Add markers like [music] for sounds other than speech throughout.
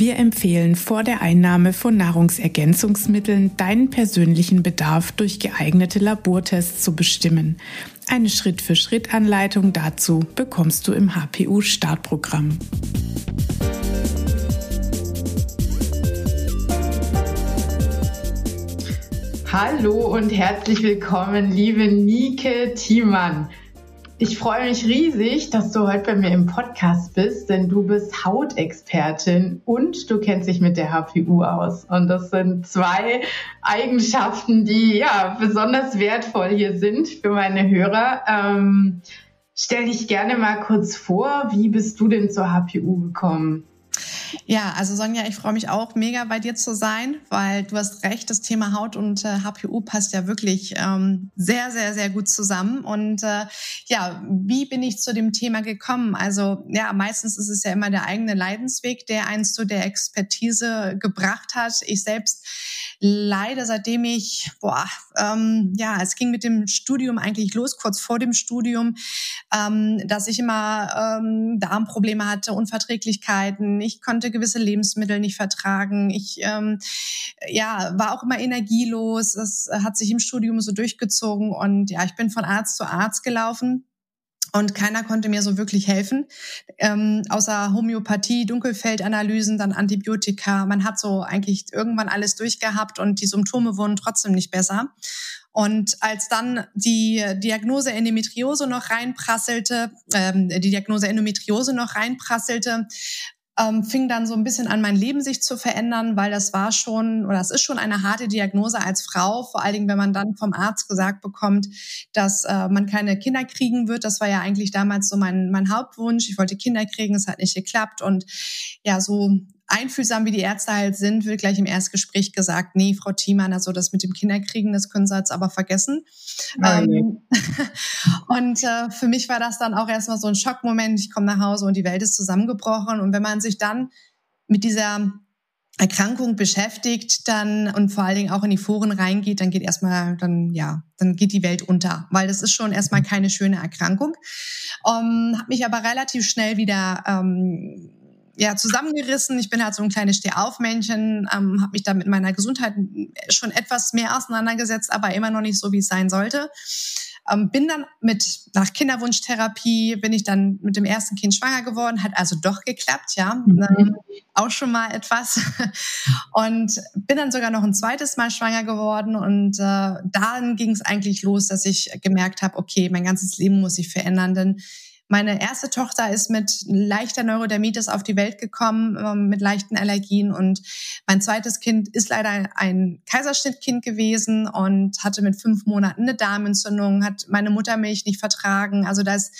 Wir empfehlen vor der Einnahme von Nahrungsergänzungsmitteln deinen persönlichen Bedarf durch geeignete Labortests zu bestimmen. Eine Schritt-für-Schritt-Anleitung dazu bekommst du im HPU-Startprogramm. Hallo und herzlich willkommen, liebe Nike Thiemann. Ich freue mich riesig, dass du heute bei mir im Podcast bist, denn du bist Hautexpertin und du kennst dich mit der HPU aus. Und das sind zwei Eigenschaften, die ja besonders wertvoll hier sind für meine Hörer. Ähm, stell dich gerne mal kurz vor, wie bist du denn zur HPU gekommen? Ja, also Sonja, ich freue mich auch mega bei dir zu sein, weil du hast recht, das Thema Haut und äh, HPU passt ja wirklich ähm, sehr, sehr, sehr gut zusammen. Und äh, ja, wie bin ich zu dem Thema gekommen? Also ja, meistens ist es ja immer der eigene Leidensweg, der eins zu der Expertise gebracht hat. Ich selbst leide, seitdem ich, boah, ähm, ja, es ging mit dem Studium eigentlich los, kurz vor dem Studium, ähm, dass ich immer ähm, Darmprobleme hatte, Unverträglichkeiten. Ich konnte gewisse Lebensmittel nicht vertragen. Ich ähm, ja, war auch immer energielos. Das hat sich im Studium so durchgezogen und ja, ich bin von Arzt zu Arzt gelaufen und keiner konnte mir so wirklich helfen, ähm, außer Homöopathie, Dunkelfeldanalysen, dann Antibiotika. Man hat so eigentlich irgendwann alles durchgehabt und die Symptome wurden trotzdem nicht besser. Und als dann die Diagnose Endometriose noch reinprasselte, ähm, die Diagnose Endometriose noch reinprasselte, ähm, fing dann so ein bisschen an, mein Leben sich zu verändern, weil das war schon oder es ist schon eine harte Diagnose als Frau, vor allen Dingen, wenn man dann vom Arzt gesagt bekommt, dass äh, man keine Kinder kriegen wird. Das war ja eigentlich damals so mein, mein Hauptwunsch. Ich wollte Kinder kriegen, es hat nicht geklappt und ja, so einfühlsam wie die Ärzte halt sind, wird gleich im Erstgespräch gesagt, nee, Frau Thiemann, also das mit dem Kinderkriegen, das können Sie jetzt aber vergessen. Nein. Ähm, [laughs] und äh, für mich war das dann auch erstmal so ein Schockmoment. Ich komme nach Hause und die Welt ist zusammengebrochen. Und wenn man sich dann mit dieser Erkrankung beschäftigt, dann und vor allen Dingen auch in die Foren reingeht, dann geht erstmal, dann ja, dann geht die Welt unter, weil das ist schon erstmal keine schöne Erkrankung. Ähm, habe mich aber relativ schnell wieder ähm, ja, zusammengerissen. Ich bin halt so ein kleines Stehaufmännchen, ähm, habe mich da mit meiner Gesundheit schon etwas mehr auseinandergesetzt, aber immer noch nicht so, wie es sein sollte. Ähm, bin dann mit, nach Kinderwunschtherapie, bin ich dann mit dem ersten Kind schwanger geworden, hat also doch geklappt, ja. Mhm. Ähm, auch schon mal etwas. [laughs] Und bin dann sogar noch ein zweites Mal schwanger geworden. Und äh, dann ging es eigentlich los, dass ich gemerkt habe, okay, mein ganzes Leben muss sich verändern, denn meine erste Tochter ist mit leichter Neurodermitis auf die Welt gekommen, ähm, mit leichten Allergien. Und mein zweites Kind ist leider ein Kaiserschnittkind gewesen und hatte mit fünf Monaten eine Darmentzündung, hat meine Muttermilch nicht vertragen. Also das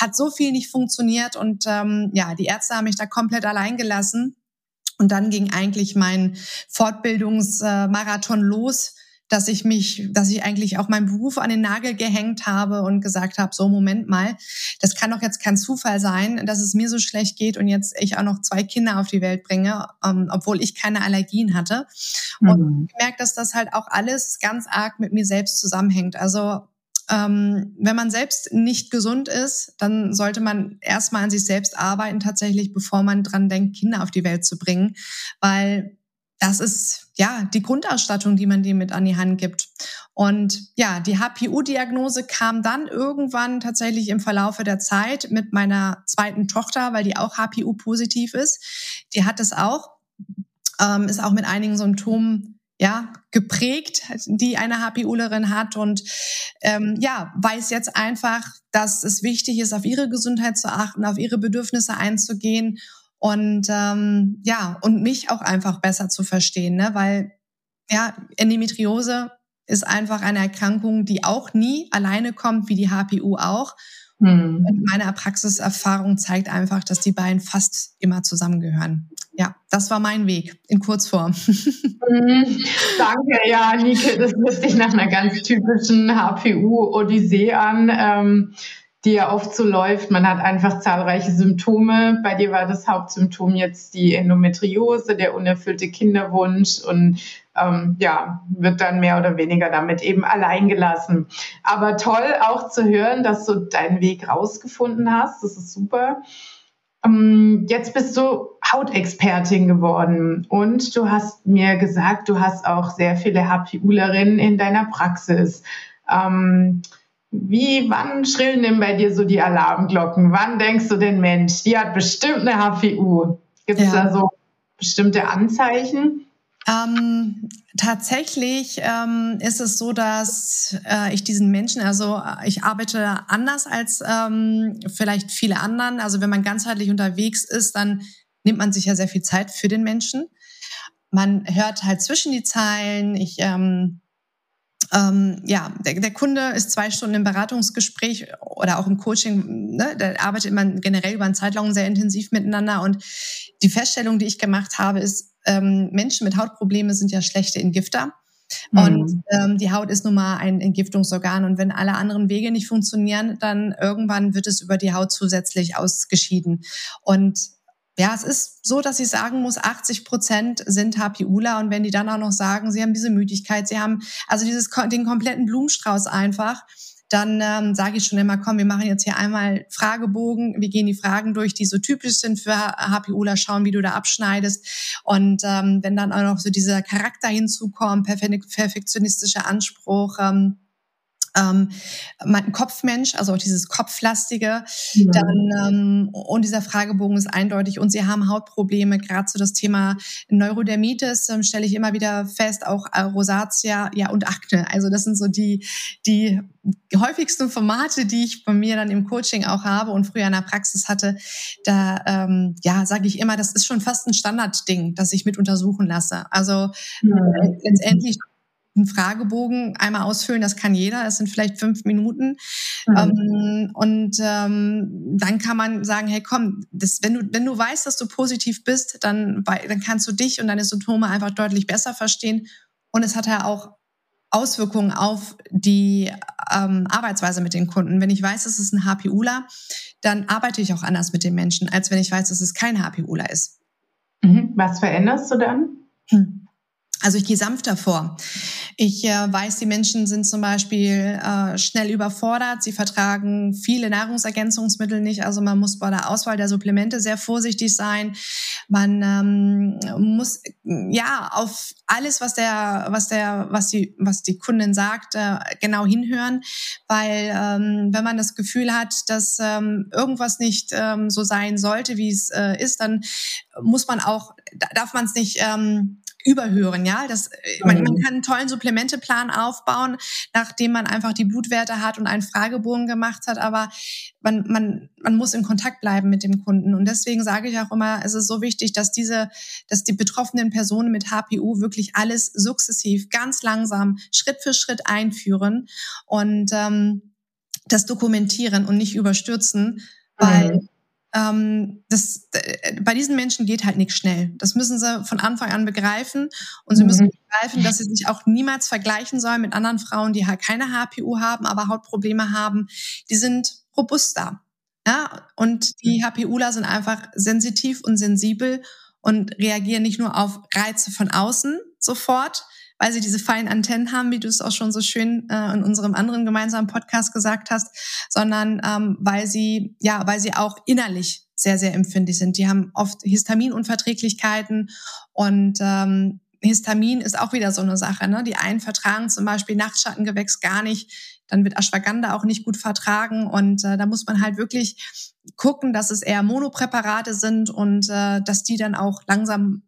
hat so viel nicht funktioniert. Und ähm, ja, die Ärzte haben mich da komplett allein gelassen. Und dann ging eigentlich mein Fortbildungsmarathon los dass ich mich, dass ich eigentlich auch meinen Beruf an den Nagel gehängt habe und gesagt habe, so Moment mal, das kann doch jetzt kein Zufall sein, dass es mir so schlecht geht und jetzt ich auch noch zwei Kinder auf die Welt bringe, ähm, obwohl ich keine Allergien hatte. Mhm. Und gemerkt, dass das halt auch alles ganz arg mit mir selbst zusammenhängt. Also ähm, wenn man selbst nicht gesund ist, dann sollte man erstmal an sich selbst arbeiten, tatsächlich, bevor man dran denkt, Kinder auf die Welt zu bringen, weil das ist ja die Grundausstattung, die man dir mit an die Hand gibt. Und ja, die HPU-Diagnose kam dann irgendwann tatsächlich im Verlaufe der Zeit mit meiner zweiten Tochter, weil die auch HPU-positiv ist. Die hat es auch, ähm, ist auch mit einigen Symptomen ja, geprägt, die eine HPUlerin hat und ähm, ja, weiß jetzt einfach, dass es wichtig ist, auf ihre Gesundheit zu achten, auf ihre Bedürfnisse einzugehen und ähm, ja, und mich auch einfach besser zu verstehen, ne? weil ja, Endometriose ist einfach eine Erkrankung, die auch nie alleine kommt, wie die HPU auch. Mhm. Und meine Praxiserfahrung zeigt einfach, dass die beiden fast immer zusammengehören. ja, das war mein Weg in Kurzform. Mhm. [laughs] Danke, ja, Nike, das hört sich nach einer ganz typischen HPU-Odyssee an. Ähm, die ja oft so läuft. Man hat einfach zahlreiche Symptome. Bei dir war das Hauptsymptom jetzt die Endometriose, der unerfüllte Kinderwunsch und ähm, ja, wird dann mehr oder weniger damit eben allein gelassen. Aber toll auch zu hören, dass du deinen Weg rausgefunden hast. Das ist super. Ähm, jetzt bist du Hautexpertin geworden und du hast mir gesagt, du hast auch sehr viele HPUlerinnen in deiner Praxis. Ähm, wie, wann schrillen denn bei dir so die Alarmglocken? Wann denkst du denn, Mensch, die hat bestimmt eine HPU? Gibt es ja. da so bestimmte Anzeichen? Ähm, tatsächlich ähm, ist es so, dass äh, ich diesen Menschen, also äh, ich arbeite anders als ähm, vielleicht viele anderen. Also wenn man ganzheitlich unterwegs ist, dann nimmt man sich ja sehr viel Zeit für den Menschen. Man hört halt zwischen die Zeilen. Ich ähm, ähm, ja, der, der Kunde ist zwei Stunden im Beratungsgespräch oder auch im Coaching, ne, da arbeitet man generell über einen Zeitraum sehr intensiv miteinander. Und die Feststellung, die ich gemacht habe, ist, ähm, Menschen mit Hautproblemen sind ja schlechte Entgifter. Mhm. Und ähm, die Haut ist nun mal ein Entgiftungsorgan. Und wenn alle anderen Wege nicht funktionieren, dann irgendwann wird es über die Haut zusätzlich ausgeschieden. Und ja, es ist so, dass ich sagen muss, 80 Prozent sind HPUler und wenn die dann auch noch sagen, sie haben diese Müdigkeit, sie haben also dieses den kompletten Blumenstrauß einfach, dann ähm, sage ich schon immer, komm, wir machen jetzt hier einmal Fragebogen, wir gehen die Fragen durch, die so typisch sind für HPUler, schauen, wie du da abschneidest. Und ähm, wenn dann auch noch so dieser Charakter hinzukommt, perfektionistischer Anspruch, ähm, ähm, mein Kopfmensch, also auch dieses Kopflastige. Ja. Dann, ähm, und dieser Fragebogen ist eindeutig. Und sie haben Hautprobleme, gerade so das Thema Neurodermitis, ähm, stelle ich immer wieder fest, auch äh, Rosatia, ja, und Akne. Also das sind so die, die häufigsten Formate, die ich bei mir dann im Coaching auch habe und früher in der Praxis hatte. Da, ähm, ja, sage ich immer, das ist schon fast ein Standardding, das ich mit untersuchen lasse. Also ja. äh, letztendlich einen Fragebogen einmal ausfüllen, das kann jeder, das sind vielleicht fünf Minuten. Mhm. Ähm, und ähm, dann kann man sagen, hey komm, das, wenn, du, wenn du weißt, dass du positiv bist, dann, dann kannst du dich und deine Symptome einfach deutlich besser verstehen. Und es hat ja auch Auswirkungen auf die ähm, Arbeitsweise mit den Kunden. Wenn ich weiß, es ist ein HPUler, dann arbeite ich auch anders mit den Menschen, als wenn ich weiß, dass es kein HPUler ist. Mhm. Was veränderst du dann? Hm. Also ich gehe sanfter vor. Ich äh, weiß, die Menschen sind zum Beispiel äh, schnell überfordert. Sie vertragen viele Nahrungsergänzungsmittel nicht. Also man muss bei der Auswahl der Supplemente sehr vorsichtig sein. Man ähm, muss ja auf alles, was der, was der, was die, was die Kundin sagt, äh, genau hinhören, weil ähm, wenn man das Gefühl hat, dass ähm, irgendwas nicht ähm, so sein sollte, wie es äh, ist, dann muss man auch, darf man es nicht ähm, überhören, ja. Das, äh, man, man mhm. kann einen tollen Supplementeplan aufbauen, nachdem man einfach die Blutwerte hat und einen Fragebogen gemacht hat, aber man, man, man muss in Kontakt bleiben mit dem Kunden. Und deswegen sage ich auch immer, es ist so wichtig, dass diese, dass die betroffenen Personen mit HPU wirklich alles sukzessiv, ganz langsam, Schritt für Schritt einführen und ähm, das dokumentieren und nicht überstürzen, weil mhm ähm, das, äh, bei diesen Menschen geht halt nichts schnell. Das müssen sie von Anfang an begreifen und sie müssen mhm. begreifen, dass sie sich auch niemals vergleichen sollen mit anderen Frauen, die halt keine HPU haben, aber Hautprobleme haben. Die sind robuster. Ja, und die HPUler sind einfach sensitiv und sensibel und reagieren nicht nur auf Reize von außen sofort, weil sie diese feinen Antennen haben, wie du es auch schon so schön äh, in unserem anderen gemeinsamen Podcast gesagt hast, sondern ähm, weil sie, ja, weil sie auch innerlich sehr, sehr empfindlich sind. Die haben oft Histaminunverträglichkeiten und ähm, Histamin ist auch wieder so eine Sache. Ne? Die einen vertragen zum Beispiel Nachtschattengewächs gar nicht. Dann wird Ashwagandha auch nicht gut vertragen. Und äh, da muss man halt wirklich gucken, dass es eher Monopräparate sind und äh, dass die dann auch langsam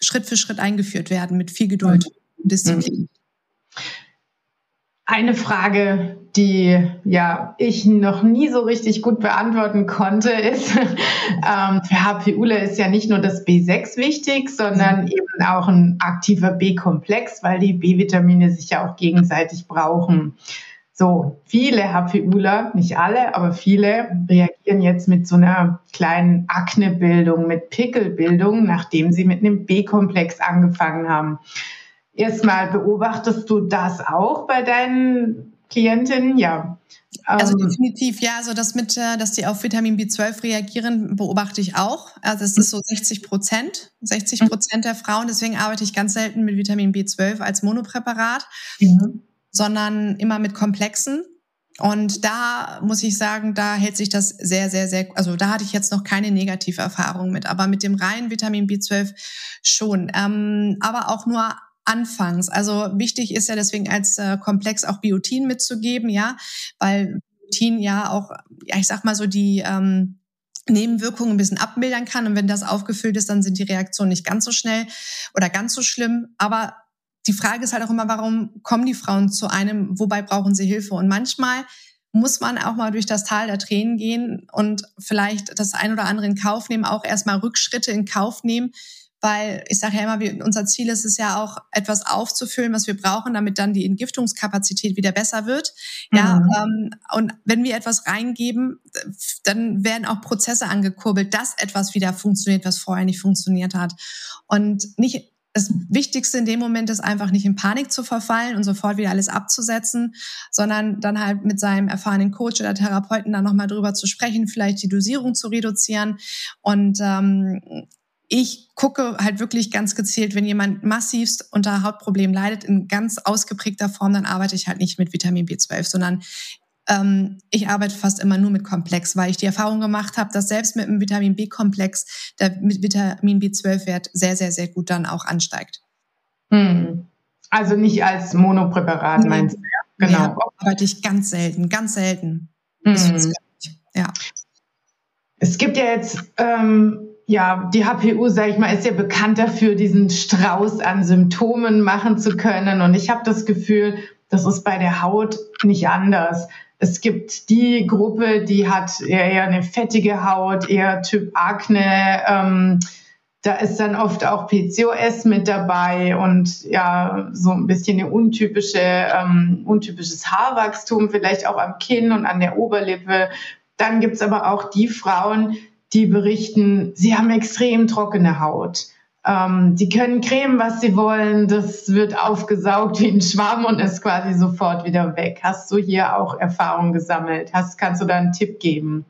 Schritt für Schritt eingeführt werden mit viel Geduld. Mhm. Disziplin? Eine Frage, die ja ich noch nie so richtig gut beantworten konnte, ist, [laughs] ähm, für HPUler ist ja nicht nur das B6 wichtig, sondern mhm. eben auch ein aktiver B-Komplex, weil die B-Vitamine sich ja auch gegenseitig brauchen. So, viele HPUler, nicht alle, aber viele reagieren jetzt mit so einer kleinen Aknebildung, mit Pickelbildung, nachdem sie mit einem B-Komplex angefangen haben. Erstmal beobachtest du das auch bei deinen Klientinnen? Ja. Also ähm, definitiv, ja. Also das mit, äh, dass die auf Vitamin B12 reagieren, beobachte ich auch. Also es ist so 60 Prozent, 60 Prozent der Frauen. Deswegen arbeite ich ganz selten mit Vitamin B12 als Monopräparat. Mhm sondern immer mit komplexen. Und da muss ich sagen, da hält sich das sehr, sehr, sehr, also da hatte ich jetzt noch keine negative Erfahrung mit, aber mit dem reinen Vitamin B12 schon. Ähm, aber auch nur anfangs. Also wichtig ist ja deswegen als äh, Komplex auch Biotin mitzugeben, ja, weil Biotin ja auch, ja, ich sag mal so die ähm, Nebenwirkungen ein bisschen abmildern kann. Und wenn das aufgefüllt ist, dann sind die Reaktionen nicht ganz so schnell oder ganz so schlimm. Aber die Frage ist halt auch immer, warum kommen die Frauen zu einem, wobei brauchen sie Hilfe? Und manchmal muss man auch mal durch das Tal der Tränen gehen und vielleicht das ein oder andere in Kauf nehmen, auch erstmal Rückschritte in Kauf nehmen, weil ich sage ja immer, wir, unser Ziel ist es ja auch, etwas aufzufüllen, was wir brauchen, damit dann die Entgiftungskapazität wieder besser wird. Mhm. Ja, ähm, und wenn wir etwas reingeben, dann werden auch Prozesse angekurbelt, dass etwas wieder funktioniert, was vorher nicht funktioniert hat. Und nicht das Wichtigste in dem Moment ist einfach nicht in Panik zu verfallen und sofort wieder alles abzusetzen, sondern dann halt mit seinem erfahrenen Coach oder Therapeuten dann nochmal drüber zu sprechen, vielleicht die Dosierung zu reduzieren. Und ähm, ich gucke halt wirklich ganz gezielt, wenn jemand massivst unter Hautproblemen leidet, in ganz ausgeprägter Form, dann arbeite ich halt nicht mit Vitamin B12, sondern ähm, ich arbeite fast immer nur mit Komplex, weil ich die Erfahrung gemacht habe, dass selbst mit einem Vitamin B-Komplex der Vitamin B12-Wert sehr, sehr, sehr gut dann auch ansteigt. Hm. Also nicht als Monopräparat nee. meinst du? Ja? Genau. Nee, arbeite ich ganz selten, ganz selten. Hm. Ja. Es gibt ja jetzt ähm, ja, die HPU, sage ich mal, ist ja bekannt dafür, diesen Strauß an Symptomen machen zu können. Und ich habe das Gefühl, das ist bei der Haut nicht anders. Es gibt die Gruppe, die hat eher eine fettige Haut, eher Typ Akne. Ähm, da ist dann oft auch PCOS mit dabei und ja, so ein bisschen eine untypische, ähm, untypisches Haarwachstum, vielleicht auch am Kinn und an der Oberlippe. Dann gibt's aber auch die Frauen, die berichten, sie haben extrem trockene Haut. Ähm, die können cremen, was sie wollen. Das wird aufgesaugt wie ein Schwamm und ist quasi sofort wieder weg. Hast du hier auch Erfahrung gesammelt? Hast, kannst du da einen Tipp geben?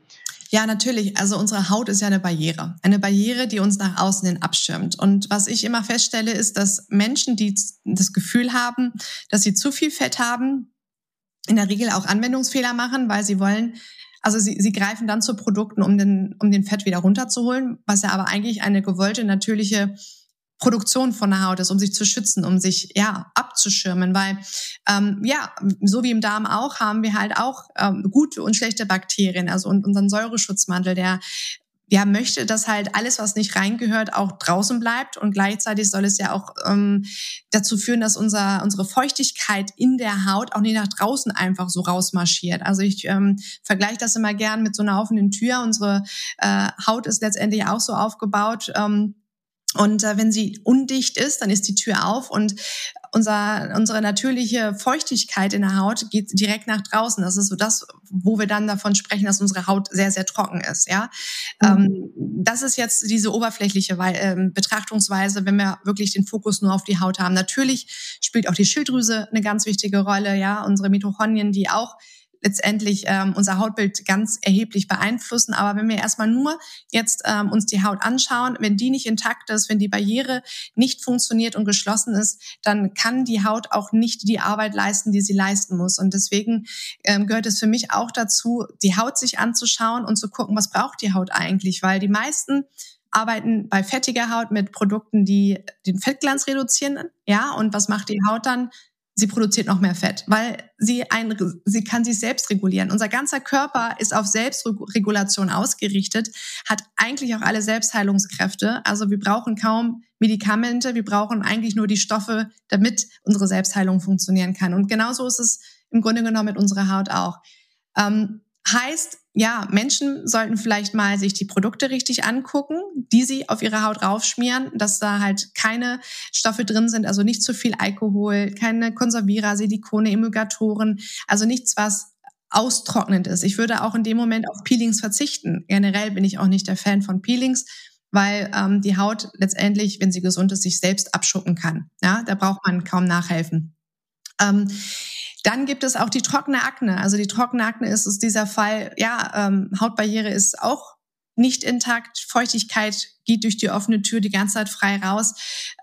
Ja, natürlich. Also unsere Haut ist ja eine Barriere. Eine Barriere, die uns nach außen hin abschirmt. Und was ich immer feststelle, ist, dass Menschen, die das Gefühl haben, dass sie zu viel Fett haben, in der Regel auch Anwendungsfehler machen, weil sie wollen also sie, sie greifen dann zu Produkten, um den, um den Fett wieder runterzuholen, was ja aber eigentlich eine gewollte, natürliche Produktion von der Haut ist, um sich zu schützen, um sich ja abzuschirmen, weil ähm, ja so wie im Darm auch haben wir halt auch ähm, gute und schlechte Bakterien, also und unseren Säureschutzmantel, der ja, möchte, dass halt alles, was nicht reingehört, auch draußen bleibt. Und gleichzeitig soll es ja auch ähm, dazu führen, dass unser, unsere Feuchtigkeit in der Haut auch nicht nach draußen einfach so rausmarschiert. Also ich ähm, vergleiche das immer gern mit so einer offenen Tür. Unsere äh, Haut ist letztendlich auch so aufgebaut. Ähm, und äh, wenn sie undicht ist, dann ist die Tür auf und unser, unsere natürliche Feuchtigkeit in der Haut geht direkt nach draußen. Das ist so das, wo wir dann davon sprechen, dass unsere Haut sehr, sehr trocken ist. Ja, mhm. ähm, das ist jetzt diese oberflächliche ähm, Betrachtungsweise, wenn wir wirklich den Fokus nur auf die Haut haben. Natürlich spielt auch die Schilddrüse eine ganz wichtige Rolle. Ja, unsere Mitochondrien, die auch letztendlich ähm, unser Hautbild ganz erheblich beeinflussen. Aber wenn wir erstmal nur jetzt ähm, uns die Haut anschauen, wenn die nicht intakt ist, wenn die Barriere nicht funktioniert und geschlossen ist, dann kann die Haut auch nicht die Arbeit leisten, die sie leisten muss. Und deswegen ähm, gehört es für mich auch dazu, die Haut sich anzuschauen und zu gucken, was braucht die Haut eigentlich, weil die meisten arbeiten bei fettiger Haut mit Produkten, die den Fettglanz reduzieren. Ja, und was macht die Haut dann? Sie produziert noch mehr Fett, weil sie ein, sie kann sich selbst regulieren. Unser ganzer Körper ist auf Selbstregulation ausgerichtet, hat eigentlich auch alle Selbstheilungskräfte. Also wir brauchen kaum Medikamente, wir brauchen eigentlich nur die Stoffe, damit unsere Selbstheilung funktionieren kann. Und genauso ist es im Grunde genommen mit unserer Haut auch. Ähm, heißt, ja, Menschen sollten vielleicht mal sich die Produkte richtig angucken, die sie auf ihre Haut raufschmieren, dass da halt keine Stoffe drin sind, also nicht zu viel Alkohol, keine Konservierer, Silikone, Emulgatoren, also nichts, was austrocknend ist. Ich würde auch in dem Moment auf Peelings verzichten. Generell bin ich auch nicht der Fan von Peelings, weil ähm, die Haut letztendlich, wenn sie gesund ist, sich selbst abschuppen kann. Ja, da braucht man kaum nachhelfen. Ähm, dann gibt es auch die trockene Akne. Also die trockene Akne ist es dieser Fall, ja, ähm, Hautbarriere ist auch nicht intakt, Feuchtigkeit geht durch die offene Tür die ganze Zeit frei raus.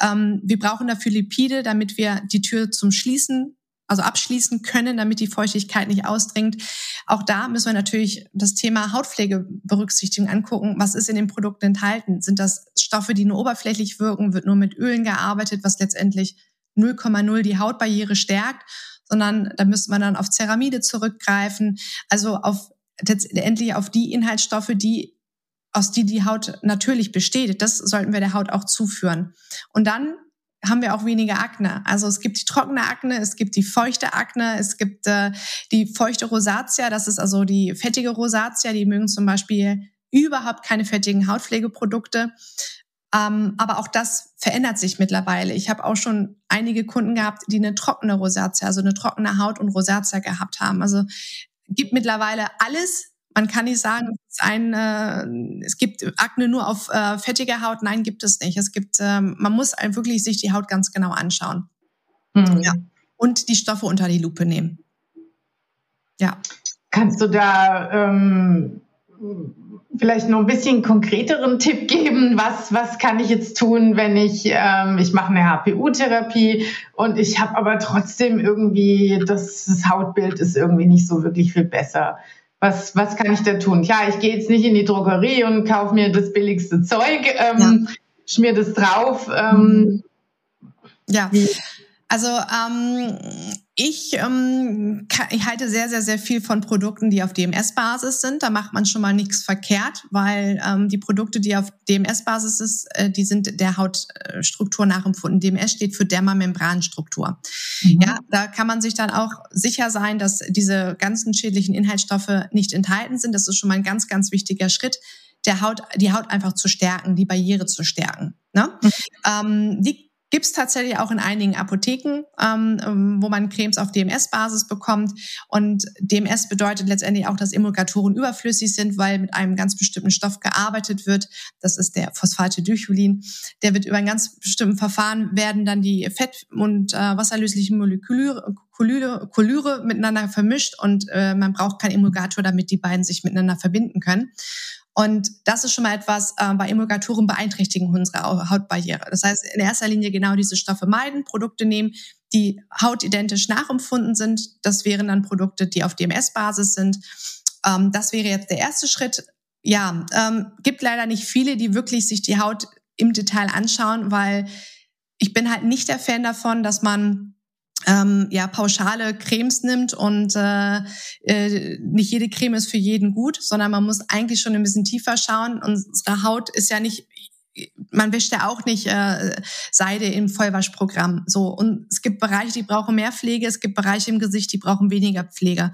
Ähm, wir brauchen dafür Lipide, damit wir die Tür zum Schließen, also abschließen können, damit die Feuchtigkeit nicht ausdringt. Auch da müssen wir natürlich das Thema Hautpflege berücksichtigen, angucken, was ist in den Produkten enthalten. Sind das Stoffe, die nur oberflächlich wirken, wird nur mit Ölen gearbeitet, was letztendlich 0,0 die Hautbarriere stärkt sondern da müsste man dann auf Ceramide zurückgreifen, also auf letztendlich auf die Inhaltsstoffe, die aus die die Haut natürlich besteht. Das sollten wir der Haut auch zuführen. Und dann haben wir auch weniger Akne. Also es gibt die trockene Akne, es gibt die feuchte Akne, es gibt äh, die feuchte Rosatia, das ist also die fettige Rosatia, die mögen zum Beispiel überhaupt keine fettigen Hautpflegeprodukte. Ähm, aber auch das verändert sich mittlerweile. Ich habe auch schon einige Kunden gehabt, die eine trockene Rosatia, also eine trockene Haut und Rosatia gehabt haben. Also gibt mittlerweile alles. Man kann nicht sagen, es, ein, äh, es gibt Akne nur auf äh, fettiger Haut. Nein, gibt es nicht. Es gibt, äh, man muss wirklich sich die Haut ganz genau anschauen. Mhm. Ja. Und die Stoffe unter die Lupe nehmen. Ja. Kannst du da ähm, vielleicht noch ein bisschen konkreteren Tipp geben? Was, was kann ich jetzt tun, wenn ich, ähm, ich mache eine HPU-Therapie und ich habe aber trotzdem irgendwie, das, das Hautbild ist irgendwie nicht so wirklich viel besser. Was, was kann ich da tun? Klar, ich gehe jetzt nicht in die Drogerie und kaufe mir das billigste Zeug, ähm, ja. schmier das drauf. Ähm, ja, also ähm, ich, ähm, ich halte sehr, sehr, sehr viel von Produkten, die auf DMS-Basis sind. Da macht man schon mal nichts verkehrt, weil ähm, die Produkte, die auf DMS-Basis sind, äh, die sind der Hautstruktur nachempfunden. DMS steht für Dermamembranstruktur. Mhm. Ja, da kann man sich dann auch sicher sein, dass diese ganzen schädlichen Inhaltsstoffe nicht enthalten sind. Das ist schon mal ein ganz, ganz wichtiger Schritt der Haut, die Haut einfach zu stärken, die Barriere zu stärken. Ne? Mhm. Ähm, die Gibt es tatsächlich auch in einigen Apotheken, ähm, ähm wo man Cremes auf DMS-Basis bekommt. Und DMS bedeutet letztendlich auch, dass Emulgatoren überflüssig sind, weil mit einem ganz bestimmten Stoff gearbeitet wird. Das ist der Phosphatidylcholin. Der wird über ein ganz bestimmten Verfahren werden dann die Fett- und äh, wasserlöslichen Moleküle Cholyre miteinander vermischt und äh, man braucht keinen Emulgator, damit die beiden sich miteinander verbinden können. Und das ist schon mal etwas, äh, bei Emulgatoren beeinträchtigen unsere Hautbarriere. Das heißt, in erster Linie genau diese Stoffe meiden, Produkte nehmen, die hautidentisch nachempfunden sind. Das wären dann Produkte, die auf DMS-Basis sind. Ähm, das wäre jetzt der erste Schritt. Ja, ähm, gibt leider nicht viele, die wirklich sich die Haut im Detail anschauen, weil ich bin halt nicht der Fan davon, dass man ähm, ja pauschale Cremes nimmt und äh, äh, nicht jede Creme ist für jeden gut, sondern man muss eigentlich schon ein bisschen tiefer schauen. Unsere Haut ist ja nicht man wäscht ja auch nicht äh, Seide im Vollwaschprogramm. So und es gibt Bereiche, die brauchen mehr Pflege, es gibt Bereiche im Gesicht, die brauchen weniger Pflege.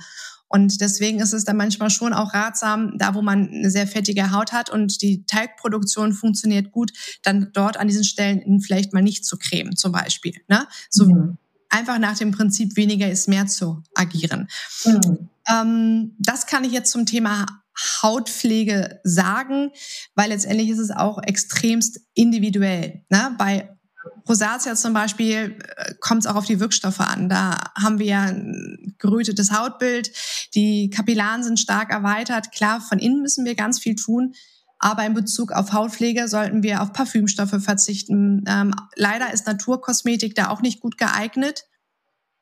Und deswegen ist es dann manchmal schon auch ratsam, da wo man eine sehr fettige Haut hat und die Teigproduktion funktioniert gut, dann dort an diesen Stellen vielleicht mal nicht zu cremen, zum Beispiel. Ne? So mhm einfach nach dem Prinzip weniger ist mehr zu agieren. Mhm. Ähm, das kann ich jetzt zum Thema Hautpflege sagen, weil letztendlich ist es auch extremst individuell. Ne? Bei Rosatia zum Beispiel äh, kommt es auch auf die Wirkstoffe an. Da haben wir ein gerötetes Hautbild, die Kapillaren sind stark erweitert. Klar, von innen müssen wir ganz viel tun. Aber in Bezug auf Hautpflege sollten wir auf Parfümstoffe verzichten. Ähm, leider ist Naturkosmetik da auch nicht gut geeignet,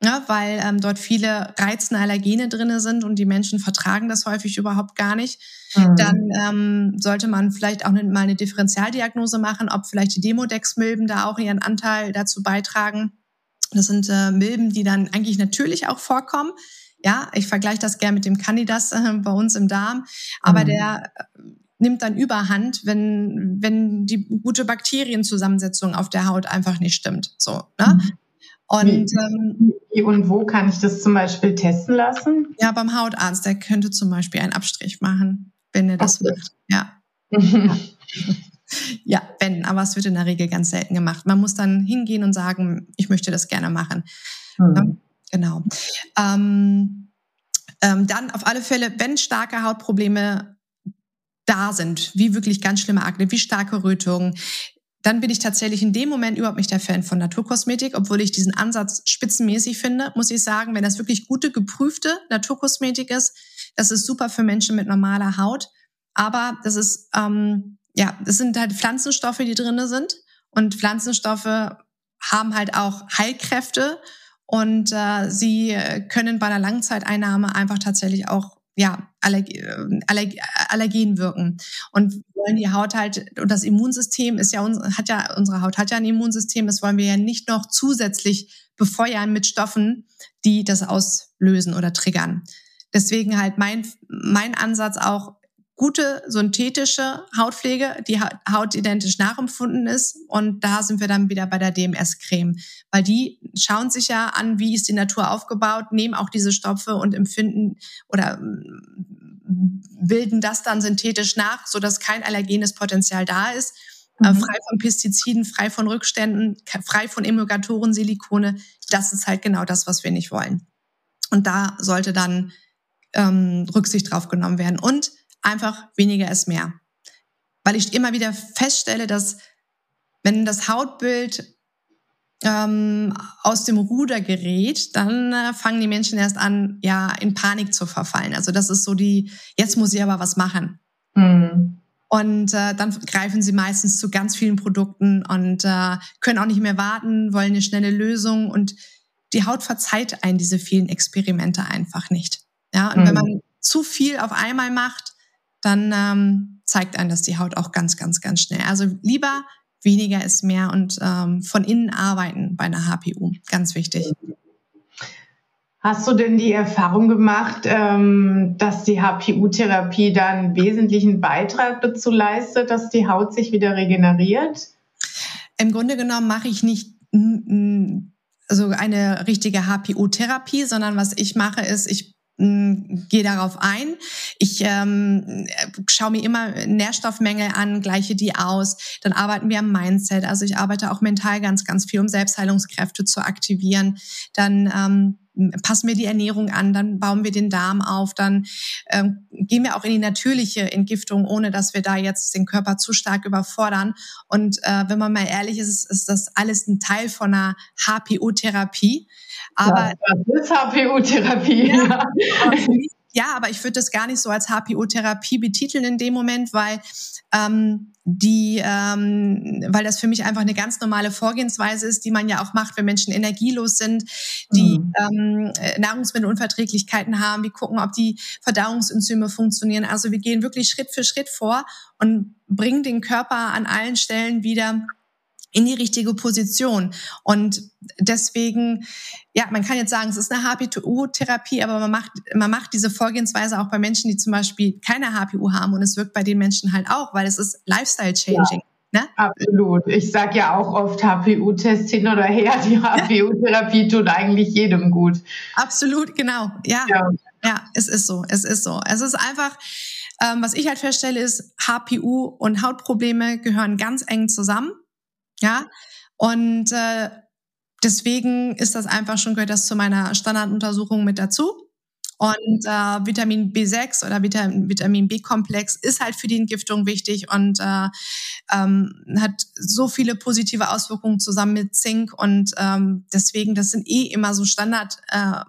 ja, ne, weil ähm, dort viele reizende Allergene drinne sind und die Menschen vertragen das häufig überhaupt gar nicht. Mhm. Dann ähm, sollte man vielleicht auch ne, mal eine Differentialdiagnose machen, ob vielleicht die Demodex-Milben da auch ihren Anteil dazu beitragen. Das sind äh, Milben, die dann eigentlich natürlich auch vorkommen. Ja, ich vergleiche das gerne mit dem Candidas äh, bei uns im Darm, aber mhm. der nimmt dann überhand, wenn, wenn die gute Bakterienzusammensetzung auf der Haut einfach nicht stimmt. So, ne? Mhm. Und, wie, ähm, wie und wo kann ich das zum Beispiel testen lassen? Ja, beim Hautarzt, der könnte zum Beispiel einen Abstrich machen, wenn er das macht. Ja. [laughs] ja, wenn, aber es wird in der Regel ganz selten gemacht. Man muss dann hingehen und sagen, ich möchte das gerne machen. Mhm. Genau. Ähm, ähm, dann auf alle Fälle, wenn starke Hautprobleme da sind, wie wirklich ganz schlimme Akne, wie starke Rötungen, dann bin ich tatsächlich in dem Moment überhaupt nicht der Fan von Naturkosmetik, obwohl ich diesen Ansatz spitzenmäßig finde, muss ich sagen, wenn das wirklich gute, geprüfte Naturkosmetik ist, das ist super für Menschen mit normaler Haut. Aber das ist, ähm, ja, das sind halt Pflanzenstoffe, die drinne sind. Und Pflanzenstoffe haben halt auch Heilkräfte und äh, sie können bei einer Langzeiteinnahme einfach tatsächlich auch ja, Allerg Allerg Allergen wirken. Und wollen die Haut halt, und das Immunsystem ist ja, hat ja, unsere Haut hat ja ein Immunsystem, das wollen wir ja nicht noch zusätzlich befeuern mit Stoffen, die das auslösen oder triggern. Deswegen halt mein, mein Ansatz auch, gute synthetische Hautpflege, die hautidentisch nachempfunden ist. Und da sind wir dann wieder bei der DMS-Creme, weil die schauen sich ja an, wie ist die Natur aufgebaut, nehmen auch diese Stoffe und empfinden oder mm, bilden das dann synthetisch nach, so dass kein allergenes Potenzial da ist. Äh, mhm. frei von Pestiziden, frei von Rückständen, frei von Emulgatoren, Silikone. Das ist halt genau das, was wir nicht wollen. Und da sollte dann ähm, Rücksicht drauf genommen werden. Und einfach weniger ist mehr. Weil ich immer wieder feststelle, dass wenn das Hautbild ähm, aus dem Ruder gerät, dann äh, fangen die Menschen erst an, ja, in Panik zu verfallen. Also das ist so die, jetzt muss ich aber was machen. Mhm. Und äh, dann greifen sie meistens zu ganz vielen Produkten und äh, können auch nicht mehr warten, wollen eine schnelle Lösung und die Haut verzeiht einen diese vielen Experimente einfach nicht. Ja, und mhm. wenn man zu viel auf einmal macht, dann ähm, zeigt einen das die Haut auch ganz, ganz, ganz schnell. Also lieber weniger ist mehr und ähm, von innen arbeiten bei einer HPU. Ganz wichtig. Hast du denn die Erfahrung gemacht, ähm, dass die HPU-Therapie da einen wesentlichen Beitrag dazu leistet, dass die Haut sich wieder regeneriert? Im Grunde genommen mache ich nicht also eine richtige HPU-Therapie, sondern was ich mache, ist, ich gehe darauf ein. Ich ähm, schaue mir immer Nährstoffmängel an, gleiche die aus. Dann arbeiten wir am Mindset. Also ich arbeite auch mental ganz, ganz viel, um Selbstheilungskräfte zu aktivieren. Dann ähm, passen wir die Ernährung an, dann bauen wir den Darm auf, dann ähm, gehen wir auch in die natürliche Entgiftung, ohne dass wir da jetzt den Körper zu stark überfordern. Und äh, wenn man mal ehrlich ist, ist das alles ein Teil von einer HPO-Therapie. Aber das ist HPO-Therapie. Ja, ja, aber ich würde das gar nicht so als HPO-Therapie betiteln in dem Moment, weil ähm, die, ähm, weil das für mich einfach eine ganz normale Vorgehensweise ist, die man ja auch macht, wenn Menschen energielos sind, die mhm. ähm, äh, Nahrungsmittelunverträglichkeiten haben. Wir gucken, ob die Verdauungsenzyme funktionieren. Also wir gehen wirklich Schritt für Schritt vor und bringen den Körper an allen Stellen wieder in die richtige Position. Und deswegen, ja, man kann jetzt sagen, es ist eine HPU-Therapie, aber man macht, man macht diese Vorgehensweise auch bei Menschen, die zum Beispiel keine HPU haben und es wirkt bei den Menschen halt auch, weil es ist Lifestyle-Changing. Ja. Ne? Absolut. Ich sage ja auch oft HPU-Test hin oder her. Die [laughs] HPU-Therapie tut eigentlich jedem gut. Absolut, genau. Ja, ja, ja, es ist so. Es ist so. Es ist einfach, ähm, was ich halt feststelle, ist, HPU und Hautprobleme gehören ganz eng zusammen. Ja, und äh, deswegen ist das einfach schon, gehört das zu meiner Standarduntersuchung mit dazu. Und äh, Vitamin B6 oder Vitamin, Vitamin B-Komplex ist halt für die Entgiftung wichtig und äh, ähm, hat so viele positive Auswirkungen zusammen mit Zink. Und ähm, deswegen, das sind eh immer so Standard äh,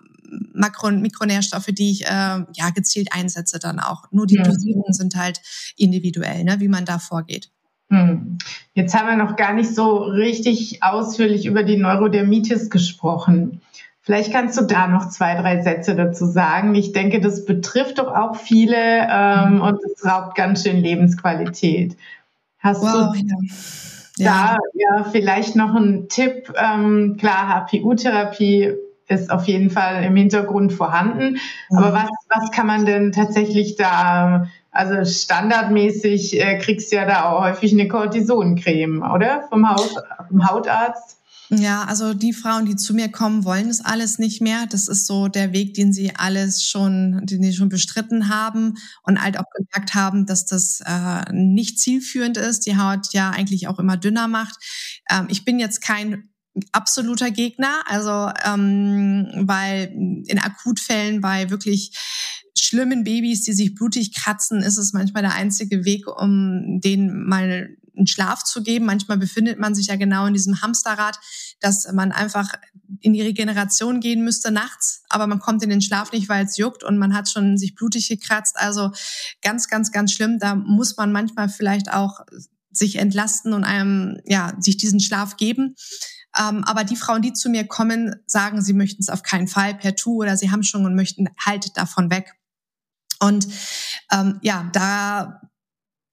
Makro- und Mikronährstoffe, die ich äh, ja gezielt einsetze dann auch. Nur die ja. Dosierungen sind halt individuell, ne, wie man da vorgeht. Hm. Jetzt haben wir noch gar nicht so richtig ausführlich über die Neurodermitis gesprochen. Vielleicht kannst du da noch zwei, drei Sätze dazu sagen. Ich denke, das betrifft doch auch viele ähm, und es raubt ganz schön Lebensqualität. Hast wow, du ja. da ja. vielleicht noch einen Tipp? Ähm, klar, HPU-Therapie ist auf jeden Fall im Hintergrund vorhanden. Mhm. Aber was, was kann man denn tatsächlich da also standardmäßig äh, kriegst du ja da auch häufig eine Cortisoncreme, oder? Vom, Haut, vom Hautarzt. Ja, also die Frauen, die zu mir kommen, wollen das alles nicht mehr. Das ist so der Weg, den sie alles schon, den sie schon bestritten haben und halt auch gemerkt haben, dass das äh, nicht zielführend ist, die Haut ja eigentlich auch immer dünner macht. Ähm, ich bin jetzt kein absoluter Gegner, also ähm, weil in Akutfällen bei wirklich schlimmen Babys, die sich blutig kratzen, ist es manchmal der einzige Weg, um denen mal einen Schlaf zu geben. Manchmal befindet man sich ja genau in diesem Hamsterrad, dass man einfach in die Regeneration gehen müsste nachts, aber man kommt in den Schlaf nicht, weil es juckt und man hat schon sich blutig gekratzt. Also ganz, ganz, ganz schlimm. Da muss man manchmal vielleicht auch sich entlasten und einem, ja, sich diesen Schlaf geben. Ähm, aber die Frauen, die zu mir kommen, sagen, sie möchten es auf keinen Fall per Tu oder sie haben schon und möchten halt davon weg. Und ähm, ja, da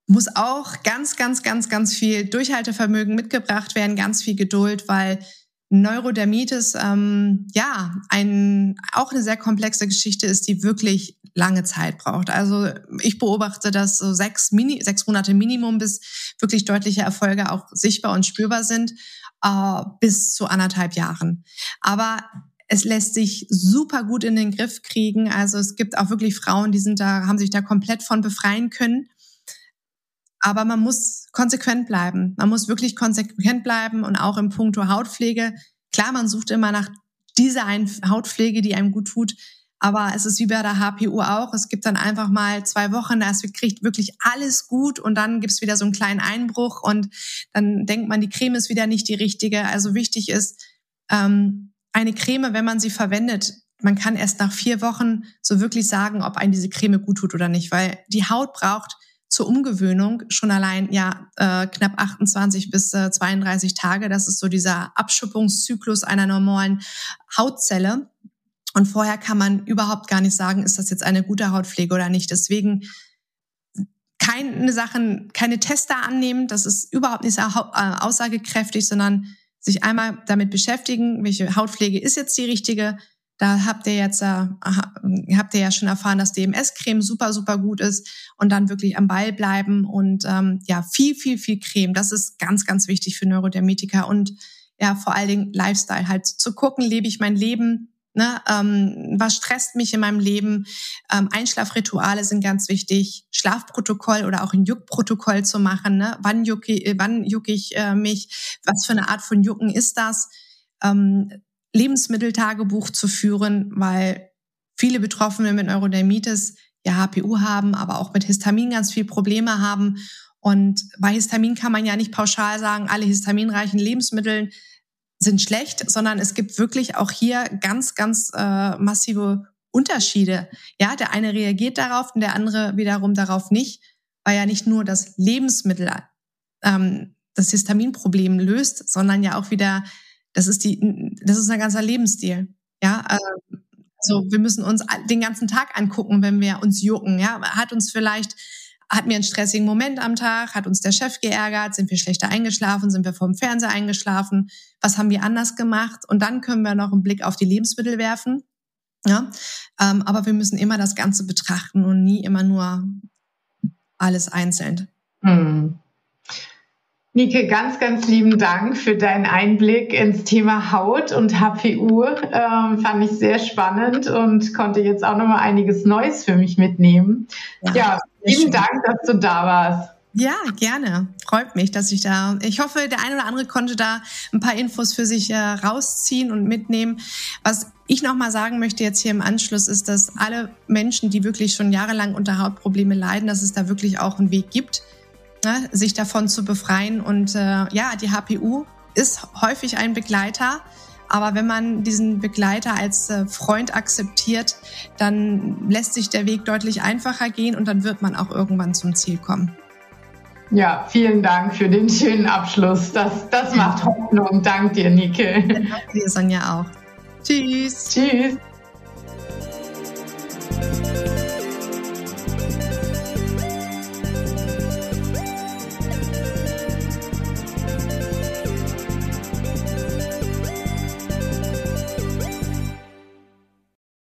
muss auch ganz, ganz, ganz, ganz viel Durchhaltevermögen mitgebracht werden, ganz viel Geduld, weil Neurodermitis ähm, ja ein auch eine sehr komplexe Geschichte ist, die wirklich lange Zeit braucht. Also ich beobachte, dass so sechs, Mini, sechs Monate Minimum bis wirklich deutliche Erfolge auch sichtbar und spürbar sind, äh, bis zu anderthalb Jahren. Aber es lässt sich super gut in den Griff kriegen. Also es gibt auch wirklich Frauen, die sind da, haben sich da komplett von befreien können. Aber man muss konsequent bleiben. Man muss wirklich konsequent bleiben und auch im Punkto Hautpflege. Klar, man sucht immer nach dieser Hautpflege, die einem gut tut. Aber es ist wie bei der HPU auch. Es gibt dann einfach mal zwei Wochen, da kriegt wirklich alles gut und dann gibt es wieder so einen kleinen Einbruch und dann denkt man, die Creme ist wieder nicht die richtige. Also wichtig ist, ähm, eine Creme, wenn man sie verwendet, man kann erst nach vier Wochen so wirklich sagen, ob einem diese Creme gut tut oder nicht, weil die Haut braucht zur Umgewöhnung schon allein ja äh, knapp 28 bis äh, 32 Tage. Das ist so dieser Abschuppungszyklus einer normalen Hautzelle. Und vorher kann man überhaupt gar nicht sagen, ist das jetzt eine gute Hautpflege oder nicht. Deswegen keine Sachen, keine Tester annehmen. Das ist überhaupt nicht äh, aussagekräftig, sondern sich einmal damit beschäftigen, welche Hautpflege ist jetzt die richtige, da habt ihr jetzt, äh, habt ihr ja schon erfahren, dass DMS-Creme super, super gut ist und dann wirklich am Ball bleiben und ähm, ja, viel, viel, viel Creme. Das ist ganz, ganz wichtig für Neurodermitiker und ja, vor allen Dingen Lifestyle halt zu gucken, lebe ich mein Leben, Ne, ähm, was stresst mich in meinem Leben? Ähm, Einschlafrituale sind ganz wichtig. Schlafprotokoll oder auch ein Juckprotokoll zu machen. Ne? Wann jucke, wann jucke ich äh, mich? Was für eine Art von Jucken ist das? Ähm, Lebensmitteltagebuch zu führen, weil viele Betroffene mit Neurodermitis ja HPU haben, aber auch mit Histamin ganz viel Probleme haben. Und bei Histamin kann man ja nicht pauschal sagen, alle histaminreichen Lebensmittel sind schlecht, sondern es gibt wirklich auch hier ganz, ganz äh, massive Unterschiede. Ja, der eine reagiert darauf und der andere wiederum darauf nicht, weil ja nicht nur das Lebensmittel ähm, das Histaminproblem löst, sondern ja auch wieder das ist die, das ist ein ganzer Lebensstil. Ja, also wir müssen uns den ganzen Tag angucken, wenn wir uns jucken. Ja, hat uns vielleicht hatten wir einen stressigen Moment am Tag? Hat uns der Chef geärgert? Sind wir schlechter eingeschlafen? Sind wir vom Fernseher eingeschlafen? Was haben wir anders gemacht? Und dann können wir noch einen Blick auf die Lebensmittel werfen. Ja, ähm, aber wir müssen immer das Ganze betrachten und nie immer nur alles einzeln. Hm. Nike, ganz, ganz lieben Dank für deinen Einblick ins Thema Haut und HPU. Ähm, fand ich sehr spannend und konnte jetzt auch nochmal einiges Neues für mich mitnehmen. Ja, ja vielen Dank, dass du da warst. Ja, gerne. Freut mich, dass ich da. Ich hoffe, der eine oder andere konnte da ein paar Infos für sich äh, rausziehen und mitnehmen. Was ich nochmal sagen möchte jetzt hier im Anschluss ist, dass alle Menschen, die wirklich schon jahrelang unter Hautprobleme leiden, dass es da wirklich auch einen Weg gibt ne, sich davon zu befreien. Und äh, ja, die HPU ist häufig ein Begleiter. Aber wenn man diesen Begleiter als äh, Freund akzeptiert, dann lässt sich der Weg deutlich einfacher gehen und dann wird man auch irgendwann zum Ziel kommen. Ja, vielen Dank für den schönen Abschluss. Das, das macht Hoffnung. Dank dir, Nike. [laughs] Danke dir, Sonja, auch. Tschüss. Tschüss.